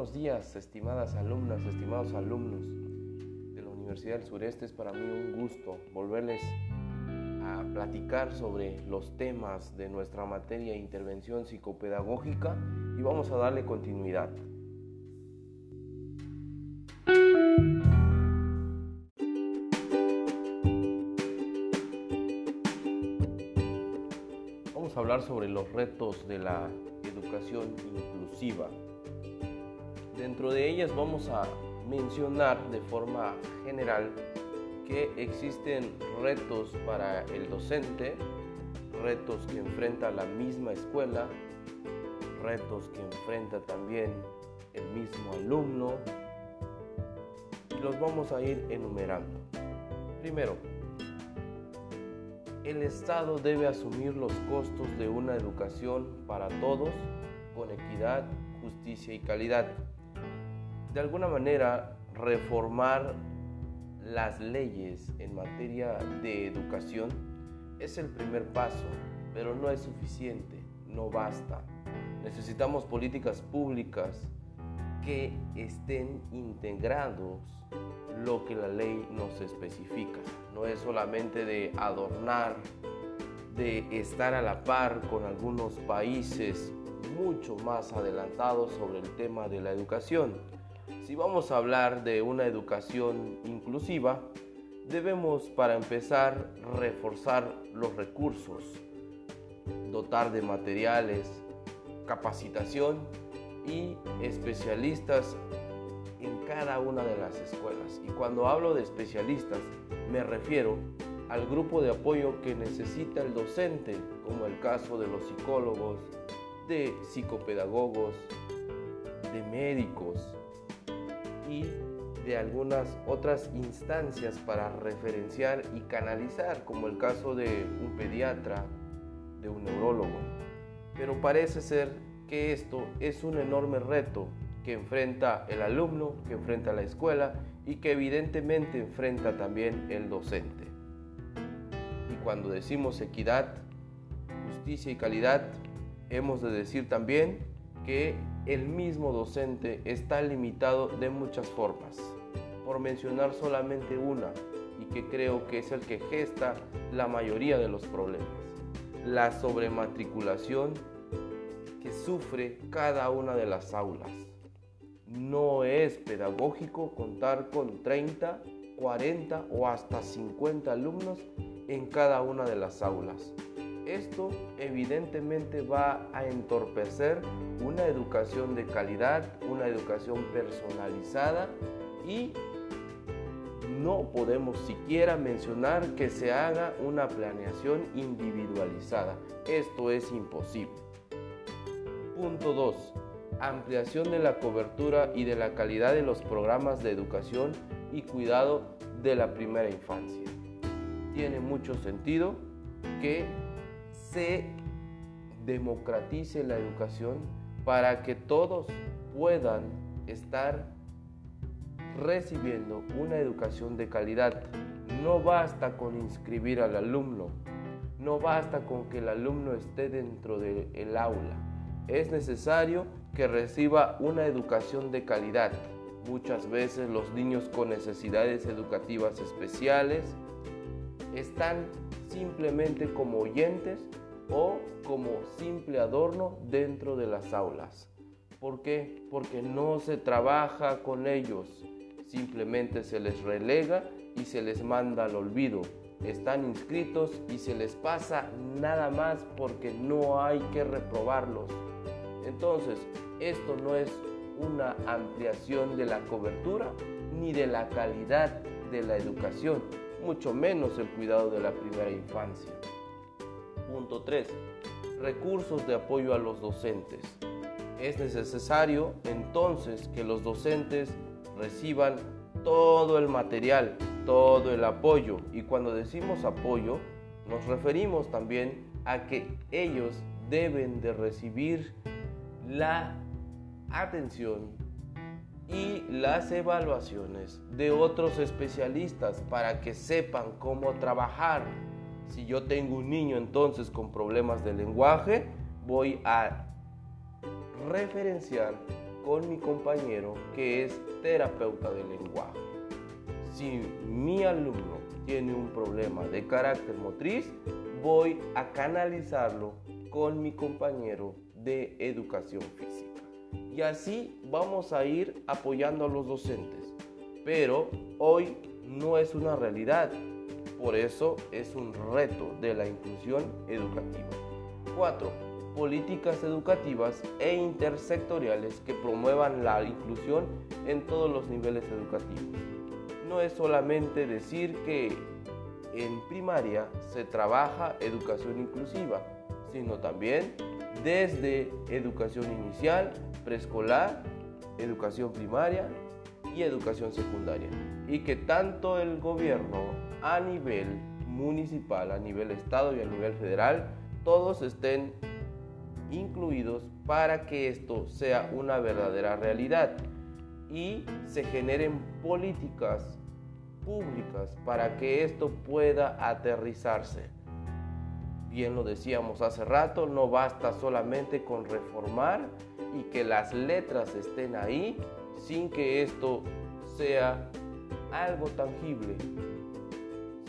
buenos días, estimadas alumnas, estimados alumnos de la Universidad del Sureste. Es para mí un gusto volverles a platicar sobre los temas de nuestra materia intervención psicopedagógica y vamos a darle continuidad. Vamos a hablar sobre los retos de la educación inclusiva. Dentro de ellas vamos a mencionar de forma general que existen retos para el docente, retos que enfrenta la misma escuela, retos que enfrenta también el mismo alumno y los vamos a ir enumerando. Primero, el Estado debe asumir los costos de una educación para todos con equidad, justicia y calidad. De alguna manera, reformar las leyes en materia de educación es el primer paso, pero no es suficiente, no basta. Necesitamos políticas públicas que estén integrados lo que la ley nos especifica. No es solamente de adornar, de estar a la par con algunos países mucho más adelantados sobre el tema de la educación. Si vamos a hablar de una educación inclusiva, debemos para empezar reforzar los recursos, dotar de materiales, capacitación y especialistas en cada una de las escuelas. Y cuando hablo de especialistas, me refiero al grupo de apoyo que necesita el docente, como el caso de los psicólogos, de psicopedagogos, de médicos y de algunas otras instancias para referenciar y canalizar, como el caso de un pediatra, de un neurólogo. Pero parece ser que esto es un enorme reto que enfrenta el alumno, que enfrenta la escuela y que evidentemente enfrenta también el docente. Y cuando decimos equidad, justicia y calidad, hemos de decir también el mismo docente está limitado de muchas formas. Por mencionar solamente una, y que creo que es el que gesta la mayoría de los problemas. La sobrematriculación que sufre cada una de las aulas no es pedagógico contar con 30, 40 o hasta 50 alumnos en cada una de las aulas. Esto evidentemente va a entorpecer una educación de calidad, una educación personalizada y no podemos siquiera mencionar que se haga una planeación individualizada. Esto es imposible. Punto 2 ampliación de la cobertura y de la calidad de los programas de educación y cuidado de la primera infancia. Tiene mucho sentido que se democratice la educación para que todos puedan estar recibiendo una educación de calidad. No basta con inscribir al alumno, no basta con que el alumno esté dentro del aula. Es necesario que reciba una educación de calidad. Muchas veces los niños con necesidades educativas especiales están simplemente como oyentes o como simple adorno dentro de las aulas. ¿Por qué? Porque no se trabaja con ellos, simplemente se les relega y se les manda al olvido. Están inscritos y se les pasa nada más porque no hay que reprobarlos. Entonces, esto no es una ampliación de la cobertura ni de la calidad de la educación, mucho menos el cuidado de la primera infancia. Punto 3. Recursos de apoyo a los docentes. Es necesario entonces que los docentes reciban todo el material, todo el apoyo. Y cuando decimos apoyo, nos referimos también a que ellos deben de recibir la atención y las evaluaciones de otros especialistas para que sepan cómo trabajar. Si yo tengo un niño entonces con problemas de lenguaje, voy a referenciar con mi compañero que es terapeuta del lenguaje. Si mi alumno tiene un problema de carácter motriz, voy a canalizarlo con mi compañero de educación física. Y así vamos a ir apoyando a los docentes. Pero hoy no es una realidad. Por eso es un reto de la inclusión educativa. 4. Políticas educativas e intersectoriales que promuevan la inclusión en todos los niveles educativos. No es solamente decir que en primaria se trabaja educación inclusiva, sino también desde educación inicial, preescolar, educación primaria y educación secundaria. Y que tanto el gobierno a nivel municipal, a nivel estado y a nivel federal, todos estén incluidos para que esto sea una verdadera realidad y se generen políticas públicas para que esto pueda aterrizarse. Bien lo decíamos hace rato, no basta solamente con reformar y que las letras estén ahí sin que esto sea algo tangible.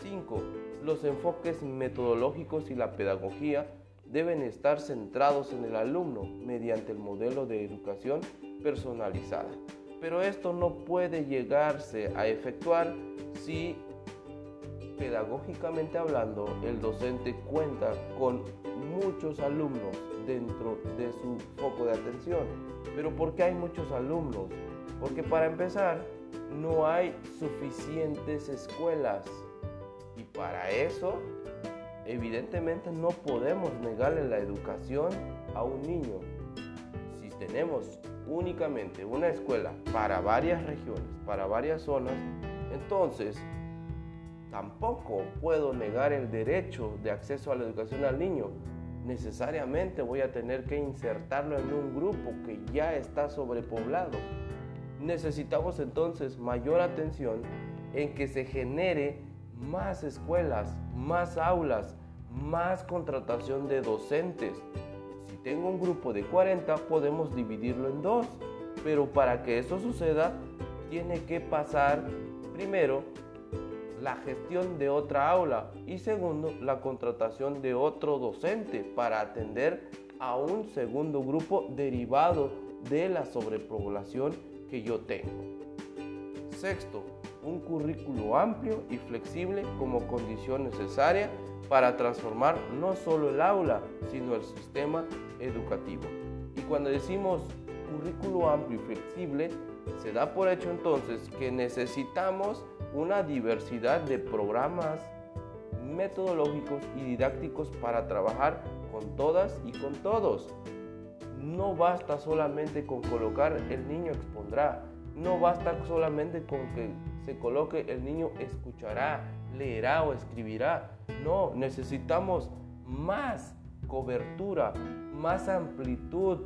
5. Los enfoques metodológicos y la pedagogía deben estar centrados en el alumno mediante el modelo de educación personalizada. Pero esto no puede llegarse a efectuar si pedagógicamente hablando el docente cuenta con muchos alumnos dentro de su foco de atención. Pero ¿por qué hay muchos alumnos? Porque para empezar, no hay suficientes escuelas. Y para eso, evidentemente no podemos negarle la educación a un niño. Si tenemos únicamente una escuela para varias regiones, para varias zonas, entonces tampoco puedo negar el derecho de acceso a la educación al niño. Necesariamente voy a tener que insertarlo en un grupo que ya está sobrepoblado. Necesitamos entonces mayor atención en que se genere más escuelas, más aulas, más contratación de docentes, tengo un grupo de 40, podemos dividirlo en dos. Pero para que eso suceda, tiene que pasar primero la gestión de otra aula y segundo la contratación de otro docente para atender a un segundo grupo derivado de la sobrepoblación que yo tengo. Sexto, un currículo amplio y flexible como condición necesaria para transformar no solo el aula, sino el sistema educativo. Y cuando decimos currículo amplio y flexible, se da por hecho entonces que necesitamos una diversidad de programas metodológicos y didácticos para trabajar con todas y con todos. No basta solamente con colocar el niño expondrá, no basta solamente con que se coloque el niño escuchará, leerá o escribirá. No, necesitamos más cobertura, más amplitud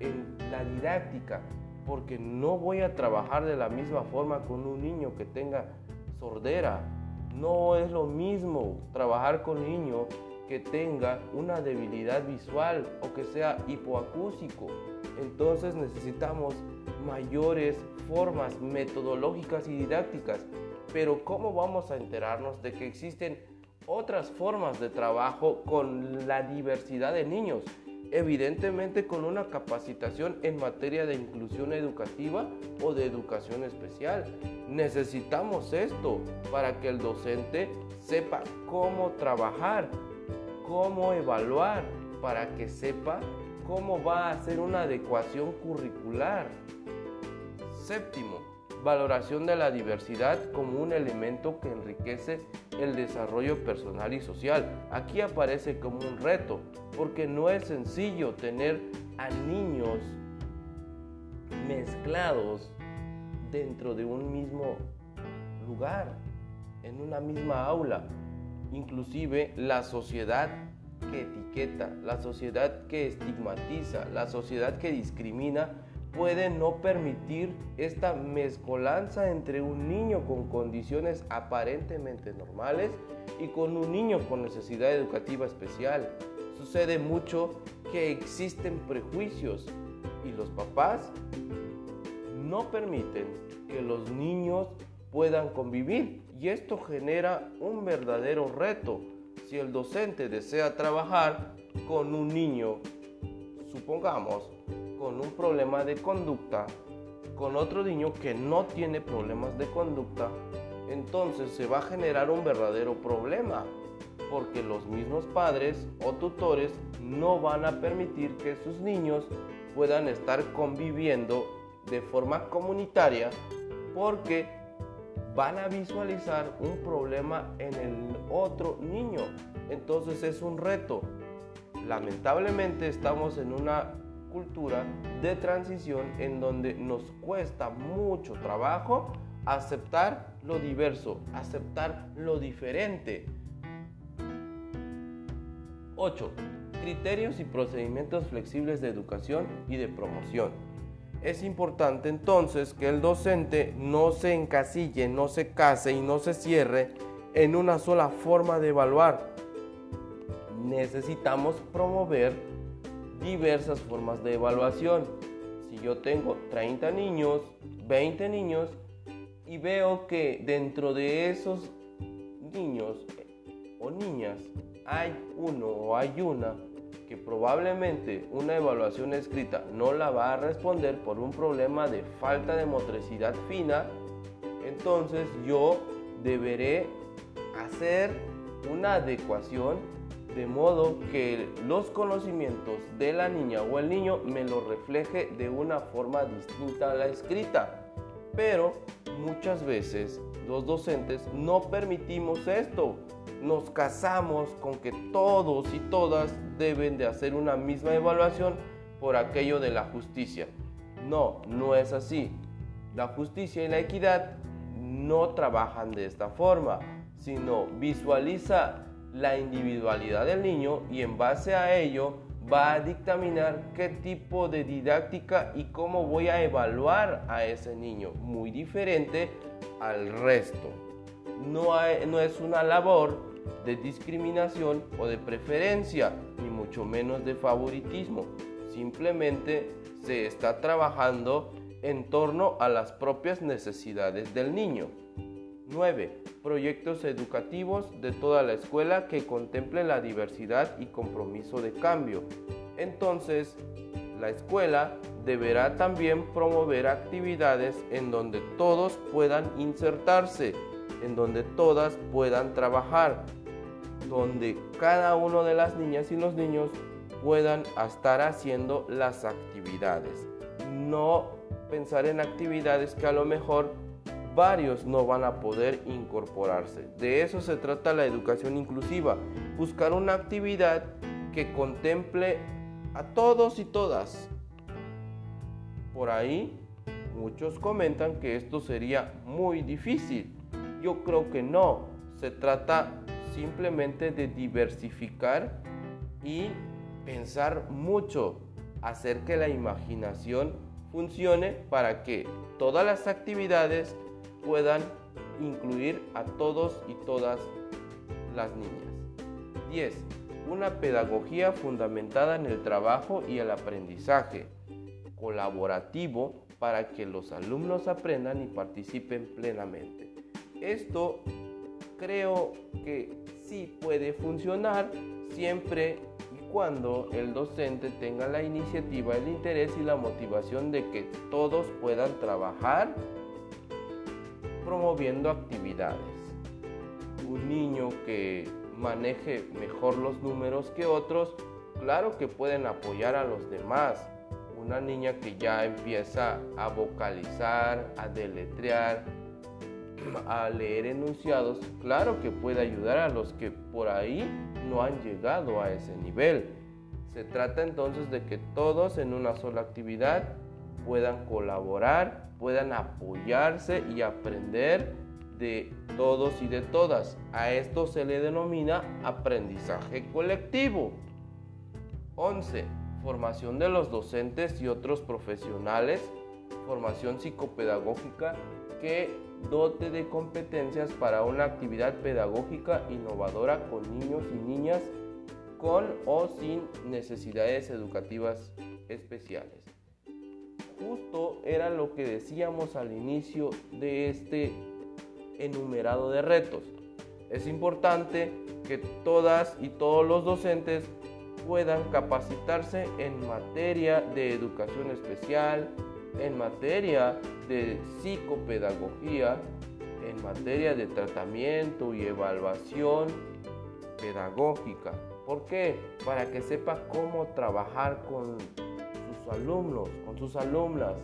en la didáctica, porque no voy a trabajar de la misma forma con un niño que tenga sordera. No es lo mismo trabajar con un niño que tenga una debilidad visual o que sea hipoacúsico. Entonces necesitamos mayores formas metodológicas y didácticas. Pero ¿cómo vamos a enterarnos de que existen otras formas de trabajo con la diversidad de niños? Evidentemente con una capacitación en materia de inclusión educativa o de educación especial. Necesitamos esto para que el docente sepa cómo trabajar, cómo evaluar, para que sepa cómo va a hacer una adecuación curricular. Séptimo, valoración de la diversidad como un elemento que enriquece el desarrollo personal y social. Aquí aparece como un reto, porque no es sencillo tener a niños mezclados dentro de un mismo lugar, en una misma aula. Inclusive la sociedad que etiqueta, la sociedad que estigmatiza, la sociedad que discrimina, puede no permitir esta mezcolanza entre un niño con condiciones aparentemente normales y con un niño con necesidad educativa especial. Sucede mucho que existen prejuicios y los papás no permiten que los niños puedan convivir y esto genera un verdadero reto. Si el docente desea trabajar con un niño, supongamos, con un problema de conducta, con otro niño que no tiene problemas de conducta, entonces se va a generar un verdadero problema, porque los mismos padres o tutores no van a permitir que sus niños puedan estar conviviendo de forma comunitaria porque van a visualizar un problema en el otro niño. Entonces es un reto. Lamentablemente estamos en una cultura de transición en donde nos cuesta mucho trabajo aceptar lo diverso, aceptar lo diferente. 8. Criterios y procedimientos flexibles de educación y de promoción. Es importante entonces que el docente no se encasille, no se case y no se cierre en una sola forma de evaluar. Necesitamos promover diversas formas de evaluación. Si yo tengo 30 niños, 20 niños y veo que dentro de esos niños o niñas hay uno o hay una que probablemente una evaluación escrita no la va a responder por un problema de falta de motricidad fina, entonces yo deberé hacer una adecuación de modo que los conocimientos de la niña o el niño me lo refleje de una forma distinta a la escrita. Pero muchas veces los docentes no permitimos esto. Nos casamos con que todos y todas deben de hacer una misma evaluación por aquello de la justicia. No, no es así. La justicia y la equidad no trabajan de esta forma, sino visualiza la individualidad del niño y en base a ello va a dictaminar qué tipo de didáctica y cómo voy a evaluar a ese niño. Muy diferente al resto. No, es una labor de discriminación o de preferencia, ni mucho menos de favoritismo. Simplemente se está trabajando en torno a las propias necesidades del niño. 9. Proyectos educativos de toda la escuela que contemplen la diversidad y compromiso de cambio. Entonces, la escuela deberá también promover actividades en donde todos puedan insertarse, en donde todas puedan trabajar, donde cada uno de las niñas y los niños puedan estar haciendo las actividades. No pensar en actividades que a lo mejor varios no van a poder incorporarse. De eso se trata la educación inclusiva, buscar una actividad que contemple a todos y todas. Por ahí muchos comentan que esto sería muy difícil. Yo creo que no, se trata simplemente de diversificar y pensar mucho, hacer que la imaginación funcione para que todas las actividades puedan incluir a todos y todas las niñas. 10. Una pedagogía fundamentada en el trabajo y el aprendizaje colaborativo para que los alumnos aprendan y participen plenamente. Esto creo que sí puede funcionar siempre y cuando el docente tenga la iniciativa, el interés y la motivación de que todos puedan trabajar promoviendo actividades. Un niño que maneje mejor los números que otros, claro que pueden apoyar a los demás. Una niña que ya empieza a vocalizar, a deletrear, a leer enunciados, claro que puede ayudar a los que por ahí no han llegado a ese nivel. Se trata entonces de que todos en una sola actividad puedan colaborar, puedan apoyarse y aprender de todos y de todas. A esto se le denomina aprendizaje colectivo. 11. Formación de los docentes y otros profesionales. Formación psicopedagógica que dote de competencias para una actividad pedagógica innovadora con niños y niñas con o sin necesidades educativas especiales. Justo era lo que decíamos al inicio de este enumerado de retos. Es importante que todas y todos los docentes puedan capacitarse en materia de educación especial, en materia de psicopedagogía, en materia de tratamiento y evaluación pedagógica. ¿Por qué? Para que sepa cómo trabajar con alumnos, con sus alumnas,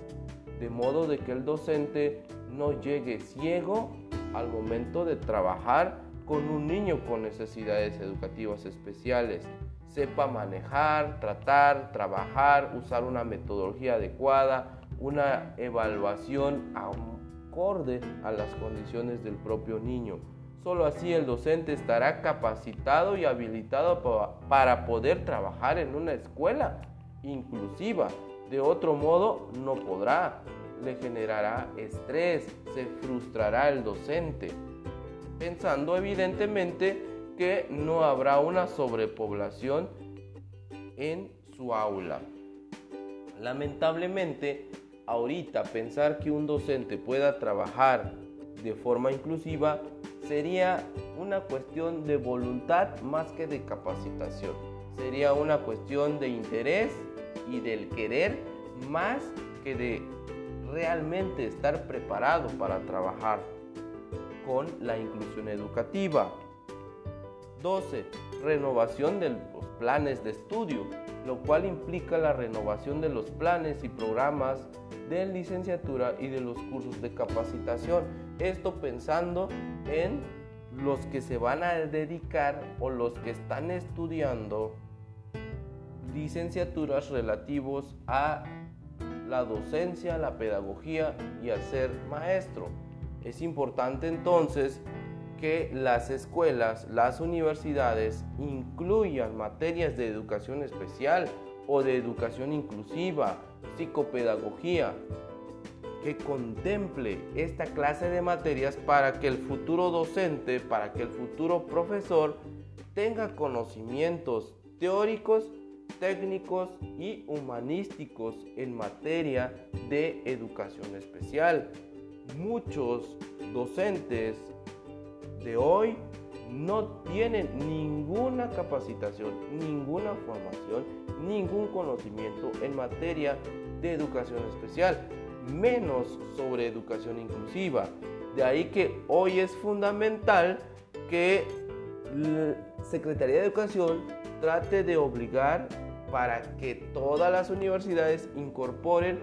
de modo de que el docente no llegue ciego al momento de trabajar con un niño con necesidades educativas especiales. Sepa manejar, tratar, trabajar, usar una metodología adecuada, una evaluación acorde a las condiciones del propio niño. Solo así el docente estará capacitado y habilitado para poder trabajar en una escuela inclusiva. De otro modo, no podrá. Le generará estrés, se frustrará el docente, pensando evidentemente que no habrá una sobrepoblación en su aula. Lamentablemente, ahorita pensar que un docente pueda trabajar de forma inclusiva sería una cuestión de voluntad más que de capacitación. Sería una cuestión de interés y del querer más que de realmente estar preparado para trabajar con la inclusión educativa. 12. Renovación de los planes de estudio, lo cual implica la renovación de los planes y programas de licenciatura y de los cursos de capacitación. Esto pensando en los que se van a dedicar o los que están estudiando licenciaturas relativos a la docencia, la pedagogía y a ser maestro. Es importante entonces que las escuelas, las universidades incluyan materias de educación especial o de educación inclusiva, psicopedagogía, que contemple esta clase de materias para que el futuro docente, para que el futuro profesor tenga conocimientos teóricos, técnicos y humanísticos en materia de educación especial. Muchos docentes de hoy no tienen ninguna capacitación, ninguna formación, ningún conocimiento en materia de educación especial, menos sobre educación inclusiva. De ahí que hoy es fundamental que la Secretaría de Educación trate de obligar para que todas las universidades incorporen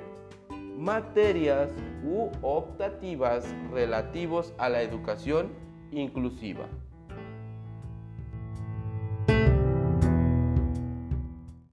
materias u optativas relativos a la educación inclusiva.